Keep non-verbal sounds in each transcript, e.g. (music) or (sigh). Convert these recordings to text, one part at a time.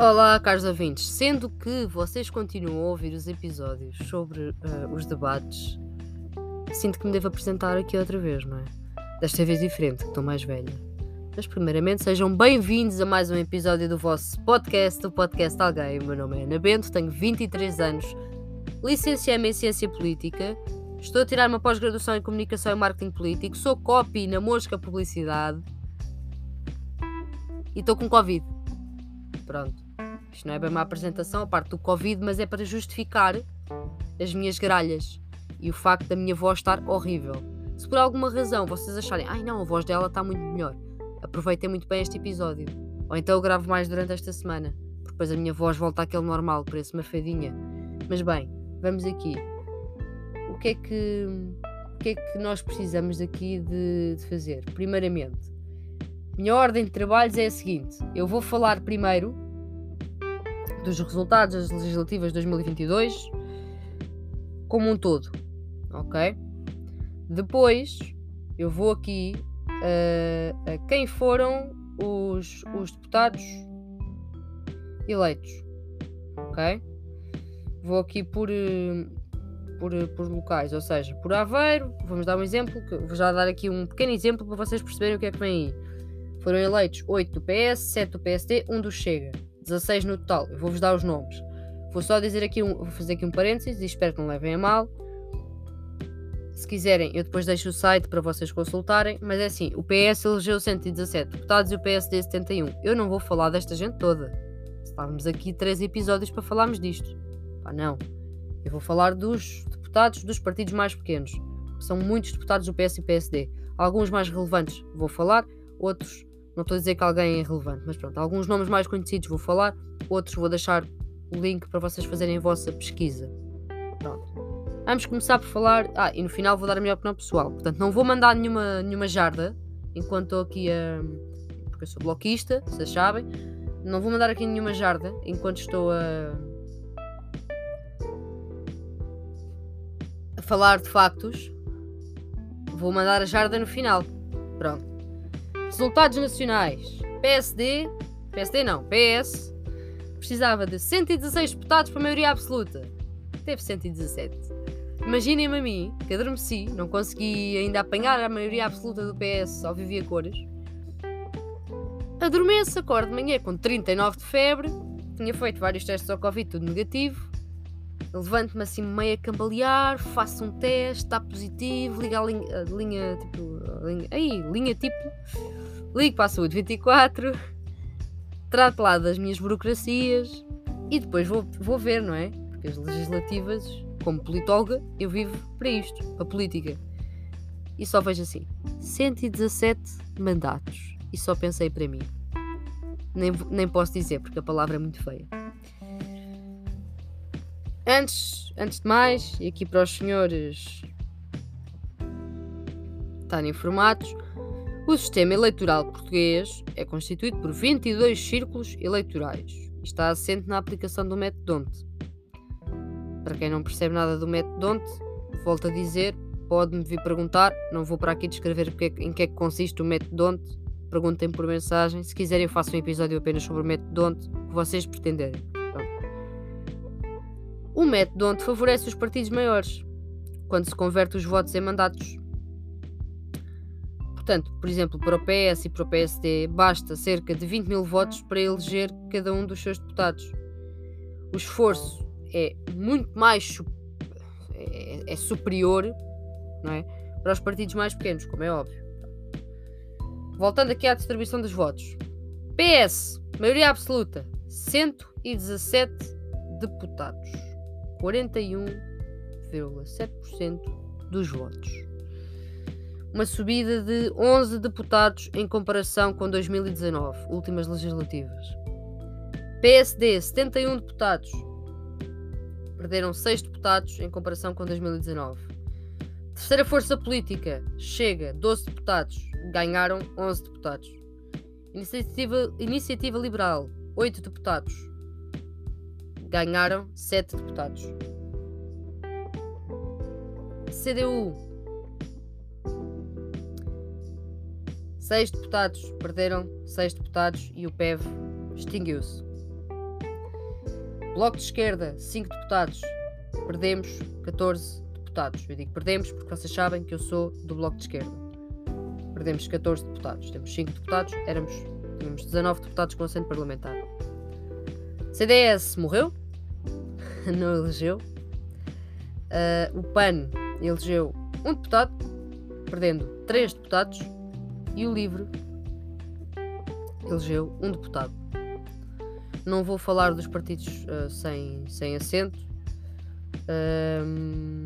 Olá, caros ouvintes. Sendo que vocês continuam a ouvir os episódios sobre uh, os debates, sinto que me devo apresentar aqui outra vez, não é? Desta vez diferente, que estou mais velha. Mas, primeiramente, sejam bem-vindos a mais um episódio do vosso podcast, o Podcast Alguém. O meu nome é Ana Bento, tenho 23 anos, licenciei-me em Ciência Política, estou a tirar uma pós-graduação em Comunicação e Marketing Político, sou copy na Mosca Publicidade e estou com Covid. Pronto. Isto não é bem uma apresentação, a parte do Covid, mas é para justificar as minhas gralhas e o facto da minha voz estar horrível. Se por alguma razão vocês acharem, ai não, a voz dela está muito melhor, aproveitem muito bem este episódio. Ou então eu gravo mais durante esta semana, porque depois a minha voz volta àquele normal, parece uma fadinha. Mas bem, vamos aqui. O que é que, o que, é que nós precisamos aqui de, de fazer? Primeiramente, minha ordem de trabalhos é a seguinte: eu vou falar primeiro dos resultados das legislativas de 2022 como um todo, ok? Depois eu vou aqui uh, a quem foram os, os deputados eleitos, ok? Vou aqui por, eh, por, por locais, ou seja, por Aveiro, vamos dar um exemplo, vou já dar aqui um pequeno exemplo para vocês perceberem o que é que vem aí. Foram eleitos 8 do PS, 7 do PSD, 1 do Chega. 16 no total. Eu vou-vos dar os nomes. Vou só dizer aqui um, vou fazer aqui um parênteses e espero que não levem a mal. Se quiserem, eu depois deixo o site para vocês consultarem. Mas é assim: o PS elegeu 117 deputados e o PSD 71. Eu não vou falar desta gente toda. Estávamos aqui três episódios para falarmos disto. Pá, não. Eu vou falar dos deputados dos partidos mais pequenos. São muitos deputados do PS e PSD. Alguns mais relevantes vou falar, outros não estou a dizer que alguém é irrelevante, mas pronto, alguns nomes mais conhecidos vou falar, outros vou deixar o link para vocês fazerem a vossa pesquisa. Pronto. Vamos começar por falar. Ah, e no final vou dar a minha opinião pessoal. Portanto, não vou mandar nenhuma, nenhuma jarda enquanto estou aqui a. Porque eu sou bloquista, vocês sabem. Não vou mandar aqui nenhuma jarda enquanto estou a. a falar de factos. Vou mandar a jarda no final. Pronto. Resultados nacionais. PSD, PSD não, PS, precisava de 116 deputados para maioria absoluta. Teve 117. Imaginem-me a mim, que adormeci, não consegui ainda apanhar a maioria absoluta do PS ao vivia cores. Adormeço, acordo de manhã com 39 de febre, tinha feito vários testes ao Covid, tudo negativo. Levanto-me assim meio a cambalear, faço um teste, está positivo, ligo a linha, a linha tipo. A linha, aí, linha tipo ligo para a saúde 24, trato lá das minhas burocracias e depois vou, vou ver, não é? Porque as legislativas, como politóloga, eu vivo para isto, a política. E só vejo assim: 117 mandatos. E só pensei para mim. Nem, nem posso dizer, porque a palavra é muito feia. Antes, antes de mais, e aqui para os senhores estarem informados, o sistema eleitoral português é constituído por 22 círculos eleitorais e está assente na aplicação do método DONT. Para quem não percebe nada do método DONT, volto a dizer, pode-me vir perguntar, não vou para aqui descrever em que é que consiste o método DONT, perguntem por mensagem, se quiserem eu faço um episódio apenas sobre o método DONT, que vocês pretenderem. O método DONT favorece os partidos maiores, quando se converte os votos em mandatos Portanto, por exemplo, para o PS e para o PSD, basta cerca de 20 mil votos para eleger cada um dos seus deputados. O esforço é muito mais é, é superior não é? para os partidos mais pequenos, como é óbvio. Voltando aqui à distribuição dos votos. PS, maioria absoluta, 117 deputados, 41,7% dos votos uma subida de 11 deputados em comparação com 2019, últimas legislativas. PSD, 71 deputados, perderam 6 deputados em comparação com 2019. Terceira força política, Chega, 12 deputados, ganharam 11 deputados. Iniciativa, Iniciativa Liberal, 8 deputados, ganharam 7 deputados. CDU, Seis deputados perderam, seis deputados e o PEV extinguiu-se. Bloco de Esquerda, 5 deputados. Perdemos 14 deputados. Eu digo perdemos porque vocês sabem que eu sou do Bloco de Esquerda. Perdemos 14 deputados. Temos 5 deputados, éramos, tínhamos 19 deputados com assento parlamentar. CDS morreu, (laughs) não elegeu. Uh, o PAN elegeu um deputado, perdendo 3 deputados. E o LIVRE elegeu um deputado. Não vou falar dos partidos uh, sem, sem assento. Um,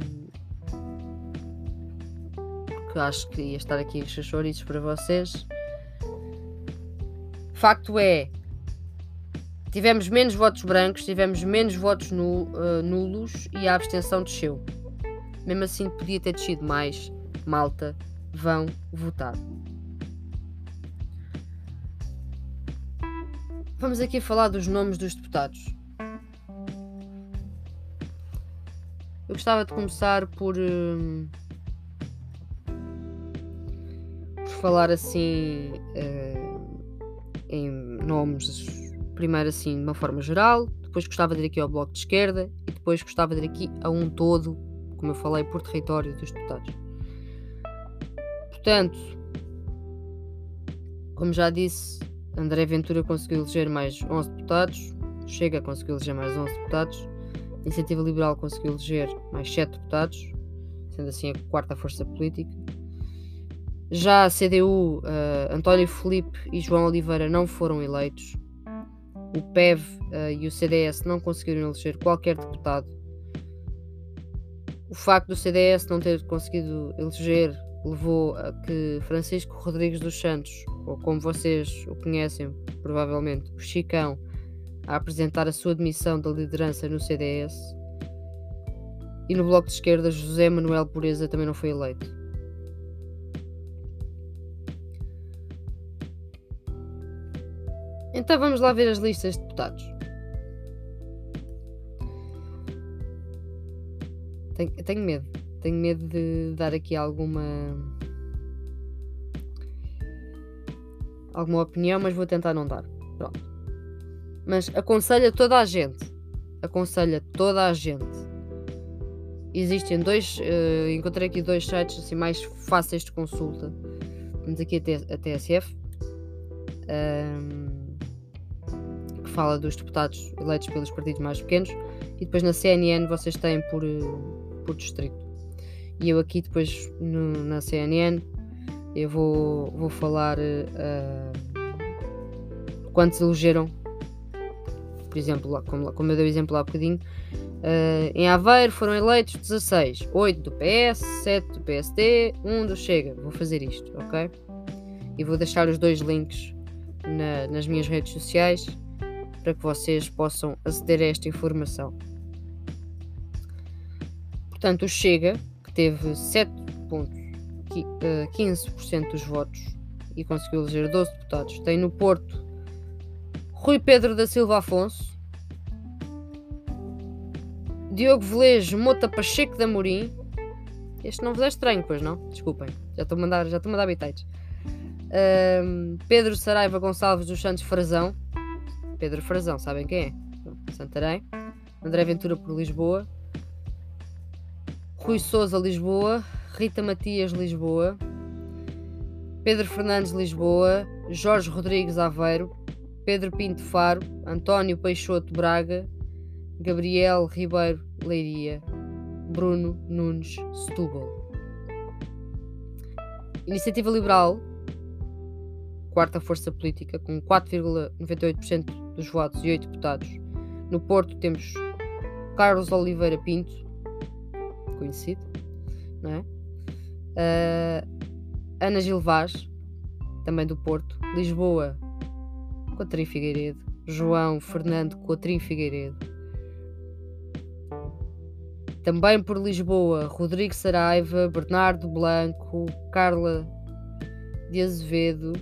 porque acho que ia estar aqui os chouriços para vocês. Facto é, tivemos menos votos brancos, tivemos menos votos uh, nulos e a abstenção desceu. Mesmo assim, podia ter descido mais. Malta, vão votar. Vamos aqui falar dos nomes dos deputados. Eu gostava de começar por, uh, por falar assim uh, em nomes, primeiro assim de uma forma geral, depois gostava de ir aqui ao Bloco de Esquerda e depois gostava de ir aqui a um todo, como eu falei, por território dos deputados. Portanto, como já disse, André Ventura conseguiu eleger mais 11 deputados, Chega conseguiu eleger mais 11 deputados, Iniciativa Liberal conseguiu eleger mais 7 deputados, sendo assim a quarta força política. Já a CDU, uh, eh, António Felipe e João Oliveira não foram eleitos. O PEV uh, e o CDS não conseguiram eleger qualquer deputado. O facto do CDS não ter conseguido eleger levou a que Francisco Rodrigues dos Santos, ou como vocês o conhecem, provavelmente, o Chicão, a apresentar a sua demissão da liderança no CDS. E no Bloco de Esquerda, José Manuel Pureza também não foi eleito. Então vamos lá ver as listas de deputados. Tenho, tenho medo. Tenho medo de dar aqui alguma. alguma opinião, mas vou tentar não dar. Pronto. Mas aconselho a toda a gente. Aconselho a toda a gente. Existem dois. Uh, encontrei aqui dois sites assim, mais fáceis de consulta. Temos aqui a, TSF. Um, que fala dos deputados eleitos pelos partidos mais pequenos. E depois na CNN vocês têm por, eh, por distrito. E eu aqui depois no, na CNN eu vou, vou falar uh, quantos elegeram. Por exemplo, como, como eu dei o exemplo há bocadinho, uh, em Aveiro foram eleitos 16, 8 do PS, 7 do PSD, 1 do Chega. Vou fazer isto, ok? E vou deixar os dois links na, nas minhas redes sociais para que vocês possam aceder a esta informação. Portanto, o Chega teve 7,15% eh, dos votos e conseguiu eleger 12 deputados. Tem no Porto Rui Pedro da Silva Afonso, Diogo Velejo Mota Pacheco da Morim. Este não vos é estranho, pois não? Desculpem, já estou a mandar, já estou a mandar bitites. Um, Pedro Saraiva Gonçalves dos Santos Frazão. Pedro Frazão, sabem quem é? Santarém. André Ventura por Lisboa. Rui Souza Lisboa, Rita Matias Lisboa, Pedro Fernandes Lisboa, Jorge Rodrigues Aveiro, Pedro Pinto Faro, António Peixoto Braga, Gabriel Ribeiro Leiria, Bruno Nunes Setúbal. Iniciativa Liberal, quarta força política, com 4,98% dos votos e 8 deputados. No Porto temos Carlos Oliveira Pinto, conhecido, não é? Uh, Ana Gil Vaz, também do Porto, Lisboa, Coutrinho Figueiredo, João Fernando Coutrinho Figueiredo. Também por Lisboa, Rodrigo Saraiva, Bernardo Blanco, Carla de Azevedo,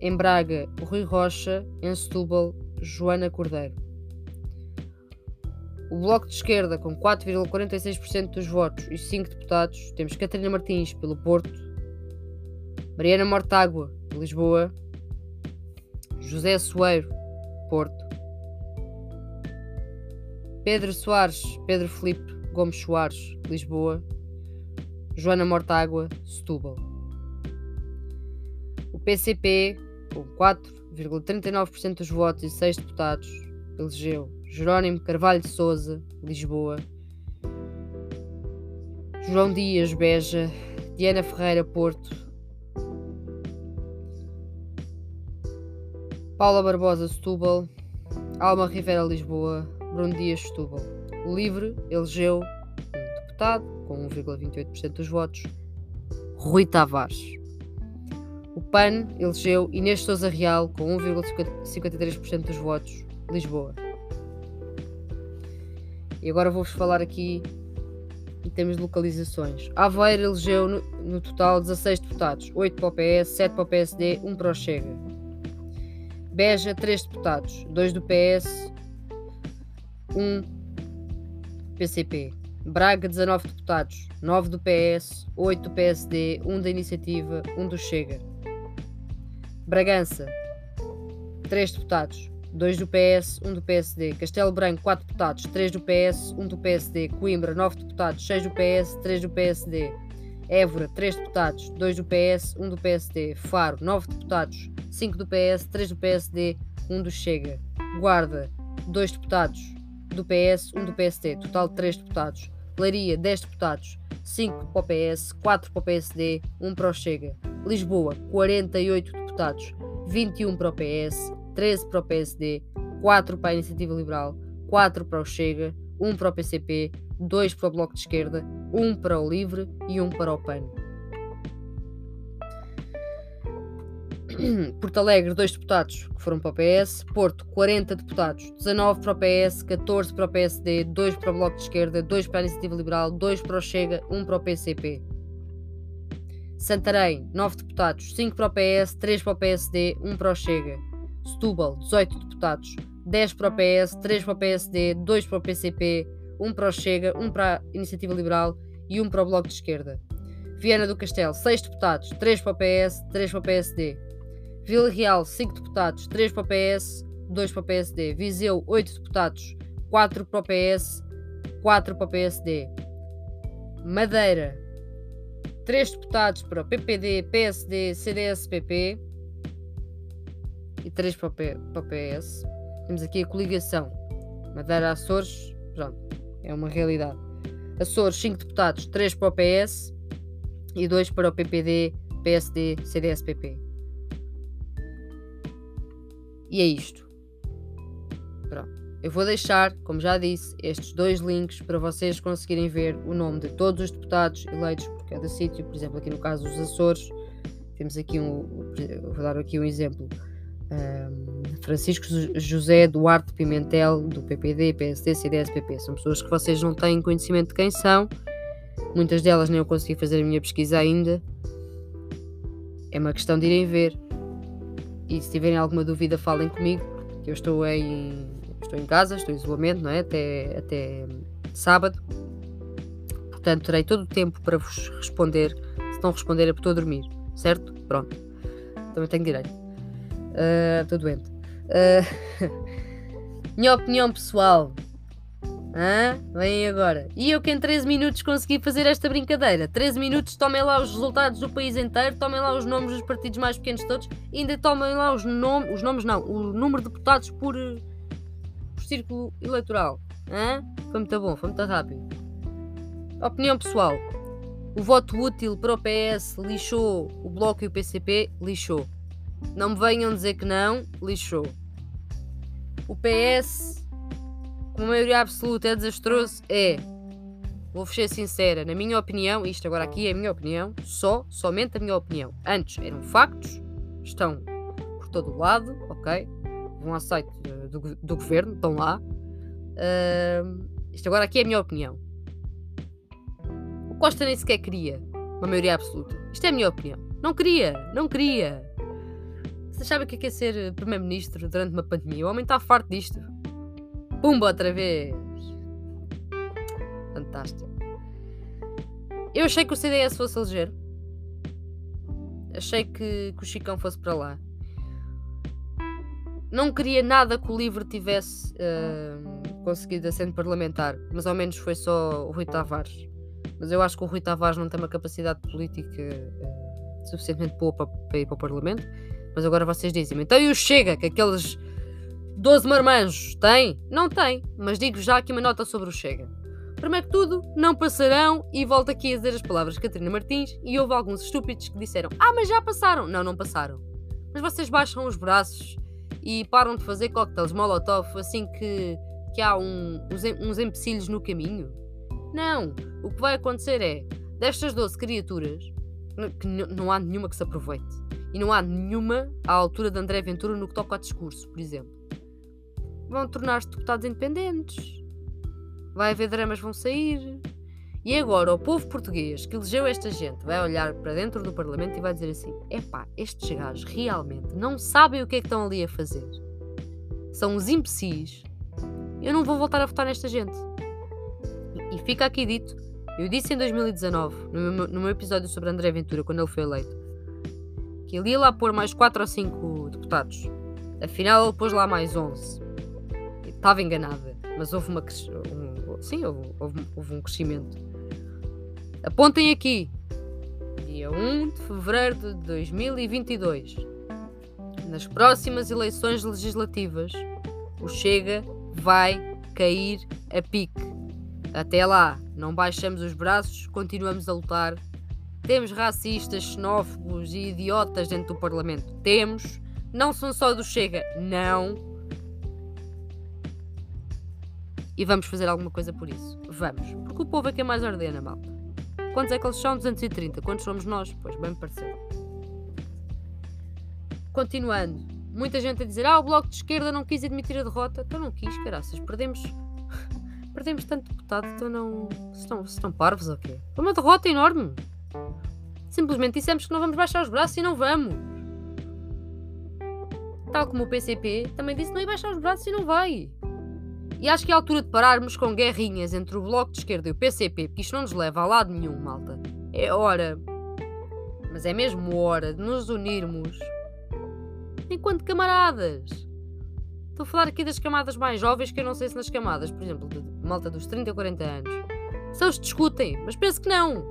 em Braga, Rui Rocha, em Setúbal, Joana Cordeiro. O Bloco de Esquerda, com 4,46% dos votos e 5 deputados, temos Catarina Martins, pelo Porto, Mariana Mortágua, de Lisboa, José Soeiro, Porto, Pedro Soares, Pedro Felipe Gomes Soares, Lisboa. Joana Mortágua, Setúbal. O PCP, com 4,39% dos votos e 6 deputados, elegeu Jerónimo Carvalho de Souza, Lisboa. João Dias, Beja. Diana Ferreira, Porto. Paula Barbosa, Setúbal. Alma Rivera, Lisboa. Bruno Dias, Setúbal. O Livre elegeu um deputado com 1,28% dos votos, Rui Tavares. O PAN elegeu Inês Souza Real com 1,53% dos votos, Lisboa. E agora vou-vos falar aqui em termos de localizações. Aveiro elegeu no, no, total 16 deputados, 8 para o PS, 7 para o PSD, 1 para o Chega. Beja, 3 deputados, 2 do PS, 1 PCP. Braga, 19 deputados, 9 do PS, 8 do PSD, 1 da Iniciativa, 1 do Chega. Bragança, 3 deputados, 2 do PS, 1 do PSD. Castelo Branco, 4 deputados, 3 do PS, 1 do PSD. Coimbra, 9 deputados, 6 do PS, 3 do PSD. Évora, 3 deputados, 2 do PS, 1 do PSD. Faro, 9 deputados, 5 do PS, 3 do PSD, 1 do Chega. Guarda, 2 deputados, do PS, 1 do PSD. Total de 3 deputados. Leiria, 10 deputados, 5 para o PS, 4 para o PSD, 1 para o Chega. Lisboa, 48 deputados, 21 para o PS, 13 para o PSD, 4 para a Iniciativa Liberal, 4 para o Chega, 1 para o PCP, 2 para o Bloco de Esquerda, 1 para o Livre e 1 para o PAN. Porto Alegre, 2 deputados que foram para o PS. Porto, 40 deputados, 19 para o PS, 14 para o PSD, 2 para o Bloco de Esquerda, 2 para a Iniciativa Liberal, 2 para o Chega, 1 para o PCP. Santarém, 9 deputados, 5 para o PS, 3 para o PSD, 1 para o Chega. Setúbal, 18 deputados, 10 para o PS, 3 para o PSD, 2 para o PCP, 1 para o Chega, 1 para a Iniciativa Liberal e 1 para o Bloco de Esquerda. Viana do Castelo, 6 deputados, 3 para o PS, 3 para o PSD. Vila Real, 5 deputados, 3 para o PS, 2 para o PSD. Viseu, 8 deputados, 4 para o PS, 4 para o PSD. Madeira, 3 deputados para o PPD, PSD, CDS-PP e 3 para o, P, para o PS. Temos aqui a coligação. Madeira Açores, pronto, é uma realidade. Açores, 5 deputados, 3 para o PS e 2 para o PPD, PSD, CDS-PP. E é isto. Pronto. Eu vou deixar, como já disse, estes dois links para vocês conseguirem ver o nome de todos os deputados eleitos por cada sítio. Por exemplo, aqui no caso dos Açores, temos aqui um. Vou dar aqui um exemplo. Francisco José Duarte Pimentel, do PPD, PSD, CDS, PP. São pessoas que vocês não têm conhecimento de quem são. Muitas delas nem eu consegui fazer a minha pesquisa ainda. É uma questão de irem ver. E se tiverem alguma dúvida, falem comigo. Eu estou em, estou em casa, estou em isolamento, não é? Até, até sábado. Portanto, terei todo o tempo para vos responder. Se não responder é porque estou a dormir, certo? Pronto. Também tenho direito. Uh, estou doente. Uh, (laughs) minha opinião pessoal. Hã? Vem agora. E eu que em 13 minutos consegui fazer esta brincadeira. 13 minutos, tomem lá os resultados do país inteiro, tomem lá os nomes dos partidos mais pequenos de todos, ainda tomem lá os nomes, os nomes não, o número de deputados por, por círculo eleitoral. Hã? Foi muito bom, foi muito rápido. Opinião pessoal. O voto útil para o PS lixou o Bloco e o PCP, lixou. Não me venham dizer que não, lixou. O PS, com a maioria absoluta, é desastroso? É. Vou ser sincera, na minha opinião, isto agora aqui é a minha opinião, só, somente a minha opinião. Antes eram factos, estão por todo o lado, ok? Vão ao site do, do governo, estão lá. Uh, isto agora aqui é a minha opinião. O Costa nem sequer queria uma maioria absoluta. Isto é a minha opinião. Não queria, não queria. Vocês sabem o que é, é ser Primeiro-Ministro durante uma pandemia? O homem está farto disto. Pumba outra vez! Fantástico. Eu achei que o CDS fosse eleger. Achei que, que o Chicão fosse para lá. Não queria nada que o livro tivesse uh, conseguido assento parlamentar, mas ao menos foi só o Rui Tavares. Mas eu acho que o Rui Tavares não tem uma capacidade política uh, suficientemente boa para, para ir para o Parlamento. Mas agora vocês dizem então e o Chega, que aqueles 12 marmanjos tem? Não tem, mas digo já aqui uma nota sobre o Chega. Primeiro que tudo, não passarão, e volto aqui a dizer as palavras de Catarina Martins, e houve alguns estúpidos que disseram: Ah, mas já passaram! Não, não passaram. Mas vocês baixam os braços e param de fazer coquetéis Molotov assim que, que há um, uns, uns empecilhos no caminho? Não! O que vai acontecer é, destas 12 criaturas, que não há nenhuma que se aproveite. E não há nenhuma à altura de André Ventura no que toca ao discurso, por exemplo. Vão tornar-se deputados independentes vai haver dramas vão sair. E agora o povo português que elegeu esta gente vai olhar para dentro do Parlamento e vai dizer assim: epá, estes gajos realmente não sabem o que é que estão ali a fazer. São os imbecis. Eu não vou voltar a votar nesta gente. E fica aqui dito: eu disse em 2019, no meu, no meu episódio sobre André Ventura, quando ele foi eleito, que ele ia lá pôr mais 4 ou 5 deputados. Afinal, ele pôs lá mais 11. Estava enganada, mas houve uma, sim, houve, houve, houve um crescimento. Apontem aqui, dia 1 de fevereiro de 2022, nas próximas eleições legislativas, o Chega vai cair a pique. Até lá, não baixamos os braços, continuamos a lutar. Temos racistas, xenófobos e idiotas dentro do Parlamento. Temos. Não são só do Chega. Não e vamos fazer alguma coisa por isso. Vamos. Porque o povo é que é mais ordena, malta. Quantos é que eles são? 230. Quantos somos nós? Pois, bem parecido. Continuando. Muita gente a dizer, ah, o Bloco de Esquerda não quis admitir a derrota. Então não quis, caraças. Perdemos... (laughs) Perdemos tanto deputado, então não... Estão, estão parvos ou quê? Foi uma derrota enorme. Simplesmente dissemos que não vamos baixar os braços e não vamos. Tal como o PCP também disse que não ia baixar os braços e não vai. E acho que é a altura de pararmos com guerrinhas entre o Bloco de Esquerda e o PCP, porque isto não nos leva a lado nenhum, malta. É hora, mas é mesmo hora de nos unirmos enquanto camaradas. Estou a falar aqui das camadas mais jovens, que eu não sei se nas camadas, por exemplo, de malta dos 30 a 40 anos, se eles discutem, mas penso que não.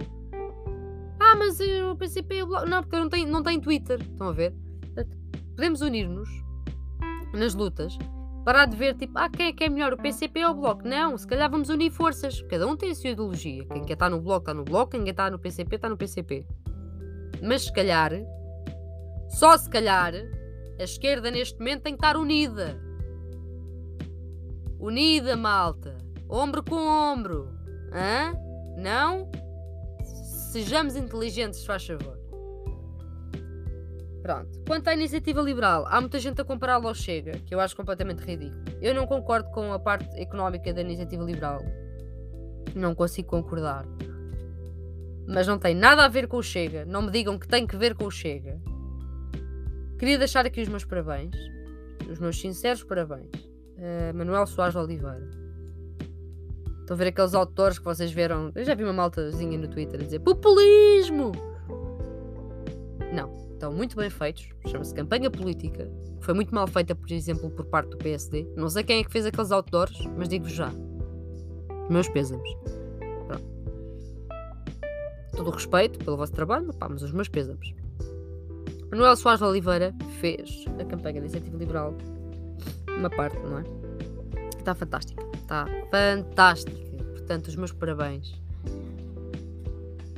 Ah, mas o Bloco. Não, porque não tem, não tem Twitter. Estão a ver? Podemos unir-nos nas lutas Parar de ver tipo, ah, quem é que é melhor, o PCP ou o Bloco? Não, se calhar vamos unir forças. Cada um tem a sua ideologia. Quem quer estar no Bloco está no Bloco, quem quer estar no PCP está no PCP. Mas se calhar, só se calhar, a esquerda neste momento tem que estar unida. Unida, malta. Ombro com ombro. Hã? Não? Sejamos inteligentes, faz favor. Pronto. Quanto à iniciativa liberal, há muita gente a compará-la ao Chega, que eu acho completamente ridículo. Eu não concordo com a parte económica da iniciativa liberal. Não consigo concordar. Mas não tem nada a ver com o Chega. Não me digam que tem que ver com o Chega. Queria deixar aqui os meus parabéns. Os meus sinceros parabéns. Uh, Manuel Soares Oliveira. Estão a ver aqueles autores que vocês viram. Eu já vi uma maltazinha no Twitter a dizer populismo! Não estão muito bem feitos, chama-se campanha política. Foi muito mal feita, por exemplo, por parte do PSD. Não sei quem é que fez aqueles outdoors, mas digo-vos já. Meus pêsames. Pronto. Todo o respeito pelo vosso trabalho, pá, mas os meus pêsames. Manuel Soares de Oliveira fez a campanha da Iniciativa Liberal. Uma parte, não é? Está fantástica. Está fantástica. Portanto, os meus parabéns.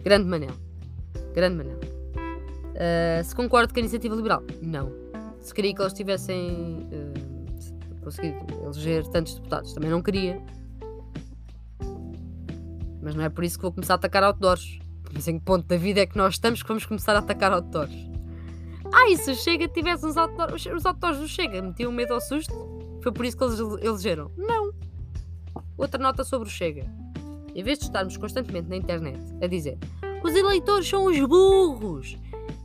Grande Manel. Grande Manel. Uh, se concordo com a iniciativa liberal? Não. Se queria que eles tivessem uh, conseguido eleger tantos deputados, também não queria. Mas não é por isso que vou começar a atacar outdoors. Mas em que ponto da vida é que nós estamos que vamos começar a atacar outdoors? Ah, e se o Chega tivesse uns outdoors, os outdoors do Chega metiam medo ao susto? Foi por isso que eles elegeram? Não. Outra nota sobre o Chega. Em vez de estarmos constantemente na internet a dizer os eleitores são os burros,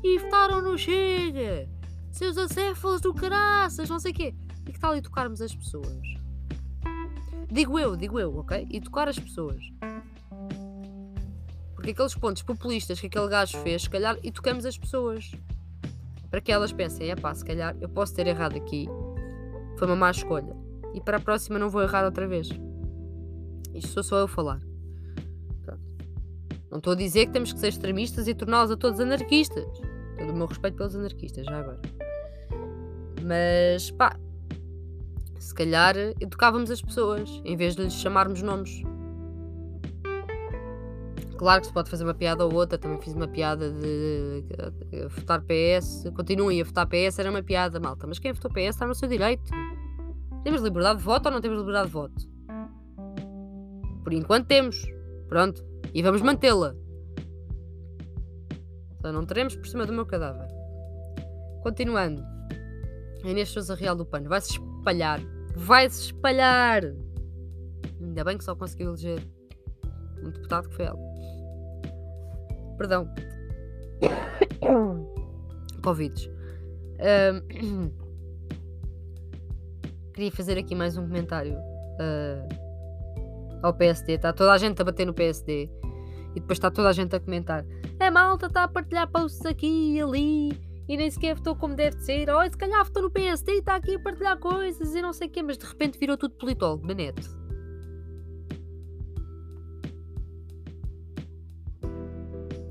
e votaram no Chega, seus acéfalos do caraças, não sei o quê. E que tal educarmos as pessoas? Digo eu, digo eu, ok? Educar as pessoas. Porque aqueles pontos populistas que aquele gajo fez, se calhar, educamos as pessoas. Para que elas pensem, é pá, se calhar eu posso ter errado aqui, Foi uma má escolha. E para a próxima não vou errar outra vez. Isto sou só eu a falar. Pronto. Não estou a dizer que temos que ser extremistas e torná-los a todos anarquistas. Todo o meu respeito pelos anarquistas, já agora. Mas pá, se calhar educávamos as pessoas em vez de lhes chamarmos nomes. Claro que se pode fazer uma piada ou outra, também fiz uma piada de, votar PS. Continuem a votar PS, era uma piada, malta. Mas quem votou PS está no seu direito. Temos liberdade de voto ou não temos liberdade de voto? Por enquanto temos. Pronto. E vamos mantê-la. Só não teremos por cima do meu cadáver. Continuando. A Inês Sousa Real do Pano. Vai-se espalhar. Vai-se espalhar. Ainda bem que só conseguiu eleger um deputado que foi ela. Perdão. (coughs) Covid. Um, (coughs) queria fazer aqui mais um comentário uh, ao PSD. Está toda a gente a bater no PSD e depois está toda a gente a comentar: é malta, está a partilhar posts aqui e ali e nem sequer votou como deve de ser. Oh, se calhar votou no PSD e está aqui a partilhar coisas e não sei o quê, mas de repente virou tudo politólogo na.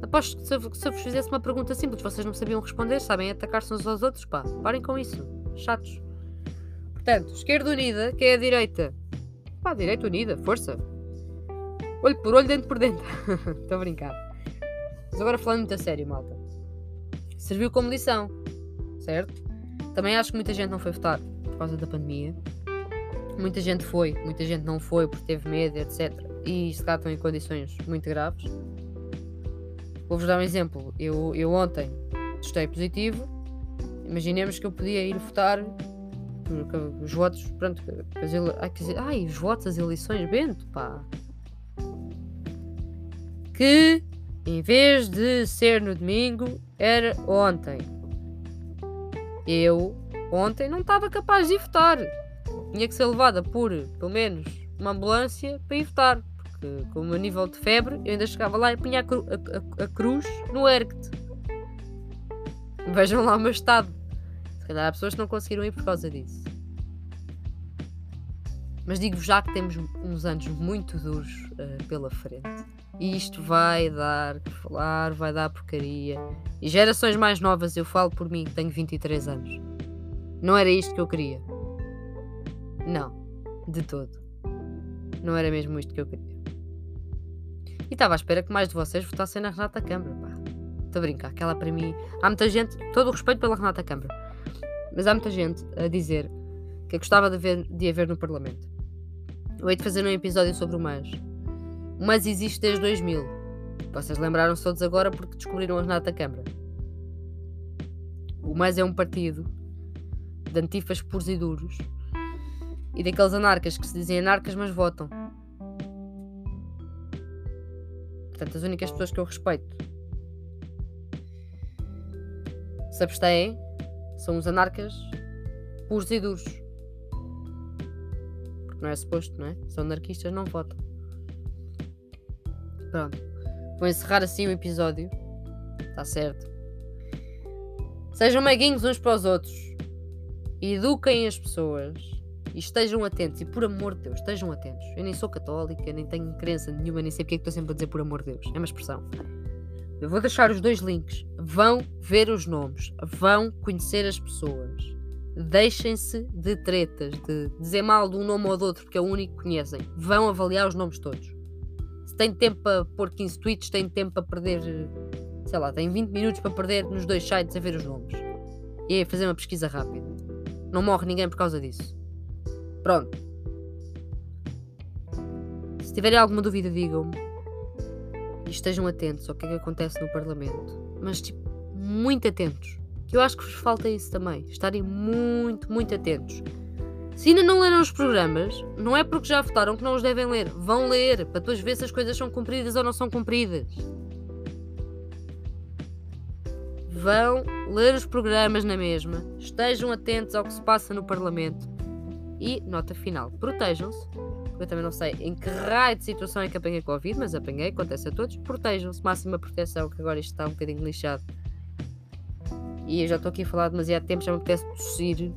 Aposto que se eu, se eu vos fizesse uma pergunta simples, vocês não sabiam responder, sabem atacar-se uns aos outros, pá, parem com isso. Chatos. Portanto, esquerda unida, que é a direita. Pá, direita unida, força. Olho por olho, dentro por dentro. Estou (laughs) a brincar. Mas agora falando muito a sério, malta. Serviu como lição, certo? Também acho que muita gente não foi votar por causa da pandemia. Muita gente foi, muita gente não foi porque teve medo, etc. E se calhar estão em condições muito graves. Vou-vos dar um exemplo. Eu, eu ontem testei positivo. Imaginemos que eu podia ir votar os votos, pronto, as ele... ai, dizer, ai, os votos, as eleições, Bento, pá. Que em vez de ser no domingo, era ontem. Eu ontem não estava capaz de ir votar. Tinha que ser levada por, pelo menos, uma ambulância para ir votar. Porque, com o meu nível de febre, eu ainda chegava lá e punha a, cru a, a, a cruz no ERCT. Vejam lá o meu estado calhar há pessoas que não conseguiram ir por causa disso. Mas digo-vos já que temos uns anos muito duros uh, pela frente. E isto vai dar que falar, vai dar porcaria. E gerações mais novas, eu falo por mim, tenho 23 anos. Não era isto que eu queria. Não, de todo. Não era mesmo isto que eu queria. E estava à espera que mais de vocês votassem na Renata Câmara. Estou a brincar, aquela para mim. Há muita gente, todo o respeito pela Renata Câmara. Mas há muita gente a dizer que gostava de, ver, de haver no Parlamento. Eu hei de fazer um episódio sobre o MAS. O MAS existe desde 2000. Vocês lembraram-se todos agora porque descobriram a Renata Câmara. O MAS é um partido de antifas puros e duros e daqueles anarcas que se dizem anarcas mas votam. Portanto, as únicas pessoas que eu respeito se abstêm são os anarcas puros e duros. Porque não é suposto, não é? São anarquistas, não votam. Pronto. Vou encerrar assim o episódio. Está certo. Sejam meiguinhos uns para os outros. Eduquem as pessoas. E estejam atentos. E por amor de Deus, estejam atentos. Eu nem sou católica, nem tenho crença nenhuma, nem sei porque é que estou sempre a dizer por amor de Deus. É uma expressão. Eu vou deixar os dois links. Vão ver os nomes, vão conhecer as pessoas. Deixem-se de tretas, de dizer mal de um nome ou do outro, porque é o único que conhecem. Vão avaliar os nomes todos. Se tem tempo para pôr 15 tweets, tem tempo para perder, sei lá, tem 20 minutos para perder nos dois sites a ver os nomes. E a fazer uma pesquisa rápida. Não morre ninguém por causa disso. Pronto. Se tiverem alguma dúvida, digam-me e estejam atentos ao que é que acontece no Parlamento. Mas, tipo, muito atentos. Que eu acho que vos falta isso também. Estarem muito, muito atentos. Se ainda não leram os programas, não é porque já votaram que não os devem ler. Vão ler, para depois ver se as coisas são cumpridas ou não são cumpridas. Vão ler os programas na mesma. Estejam atentos ao que se passa no Parlamento. E, nota final, protejam-se eu também não sei em que raio de situação é que apanhei Covid, mas apanhei, acontece a todos. Protejam-se, máxima proteção, que agora isto está um bocadinho lixado. E eu já estou aqui a falar demasiado tempo, já me apetece tossir.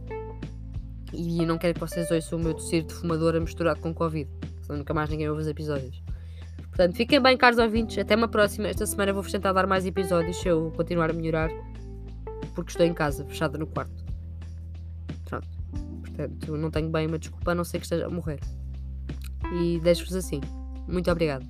E não quero que vocês ouçam o meu tossir de fumadora misturado com Covid. Senão nunca mais ninguém ouve os episódios. Portanto, fiquem bem, caros ouvintes. Até uma próxima. Esta semana vou-vos tentar dar mais episódios se eu continuar a melhorar. Porque estou em casa, fechada no quarto. Pronto. Portanto, não tenho bem uma desculpa a não ser que esteja a morrer. E deixo-vos assim. Muito obrigado.